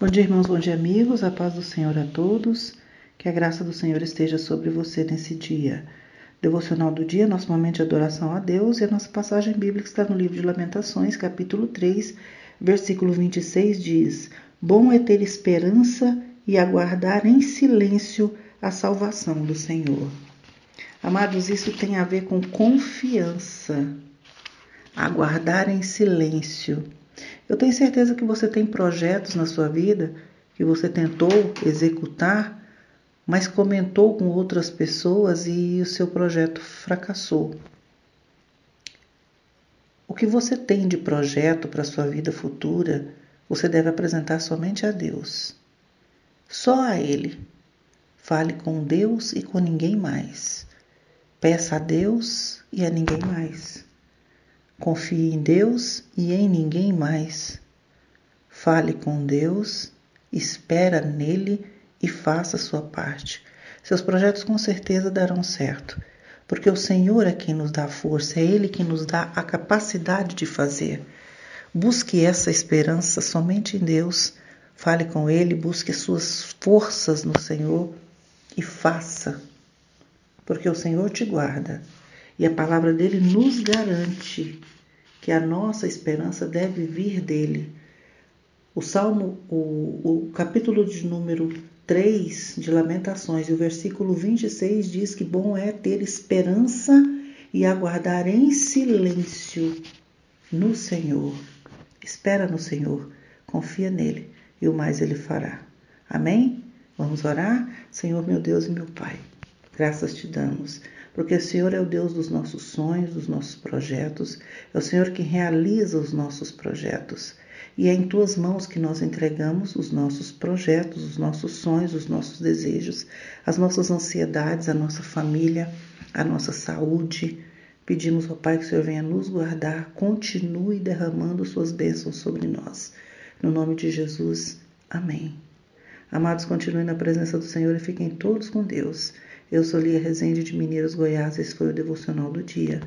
Bom dia, irmãos, bom dia, amigos. A paz do Senhor a todos. Que a graça do Senhor esteja sobre você nesse dia. Devocional do dia, nosso momento de adoração a Deus e a nossa passagem bíblica está no livro de Lamentações, capítulo 3, versículo 26 diz: Bom é ter esperança e aguardar em silêncio a salvação do Senhor. Amados, isso tem a ver com confiança. Aguardar em silêncio. Eu tenho certeza que você tem projetos na sua vida que você tentou executar, mas comentou com outras pessoas e o seu projeto fracassou. O que você tem de projeto para a sua vida futura, você deve apresentar somente a Deus. Só a Ele. Fale com Deus e com ninguém mais. Peça a Deus e a ninguém mais. Confie em Deus e em ninguém mais. Fale com Deus, espera nele e faça a sua parte. Seus projetos com certeza darão certo, porque o Senhor é quem nos dá a força, é Ele que nos dá a capacidade de fazer. Busque essa esperança somente em Deus. Fale com Ele, busque suas forças no Senhor e faça, porque o Senhor te guarda. E a palavra dele nos garante que a nossa esperança deve vir dele. O Salmo, o, o capítulo de número 3 de Lamentações e o versículo 26 diz que bom é ter esperança e aguardar em silêncio no Senhor. Espera no Senhor, confia nele e o mais ele fará. Amém? Vamos orar? Senhor, meu Deus e meu Pai. Graças te damos, porque o Senhor é o Deus dos nossos sonhos, dos nossos projetos, é o Senhor que realiza os nossos projetos. E é em tuas mãos que nós entregamos os nossos projetos, os nossos sonhos, os nossos desejos, as nossas ansiedades, a nossa família, a nossa saúde. Pedimos ao Pai que o Senhor venha nos guardar, continue derramando suas bênçãos sobre nós. No nome de Jesus, amém. Amados, continuem na presença do Senhor e fiquem todos com Deus. Eu sou Lia Rezende de Mineiros, Goiás. Esse foi o devocional do dia.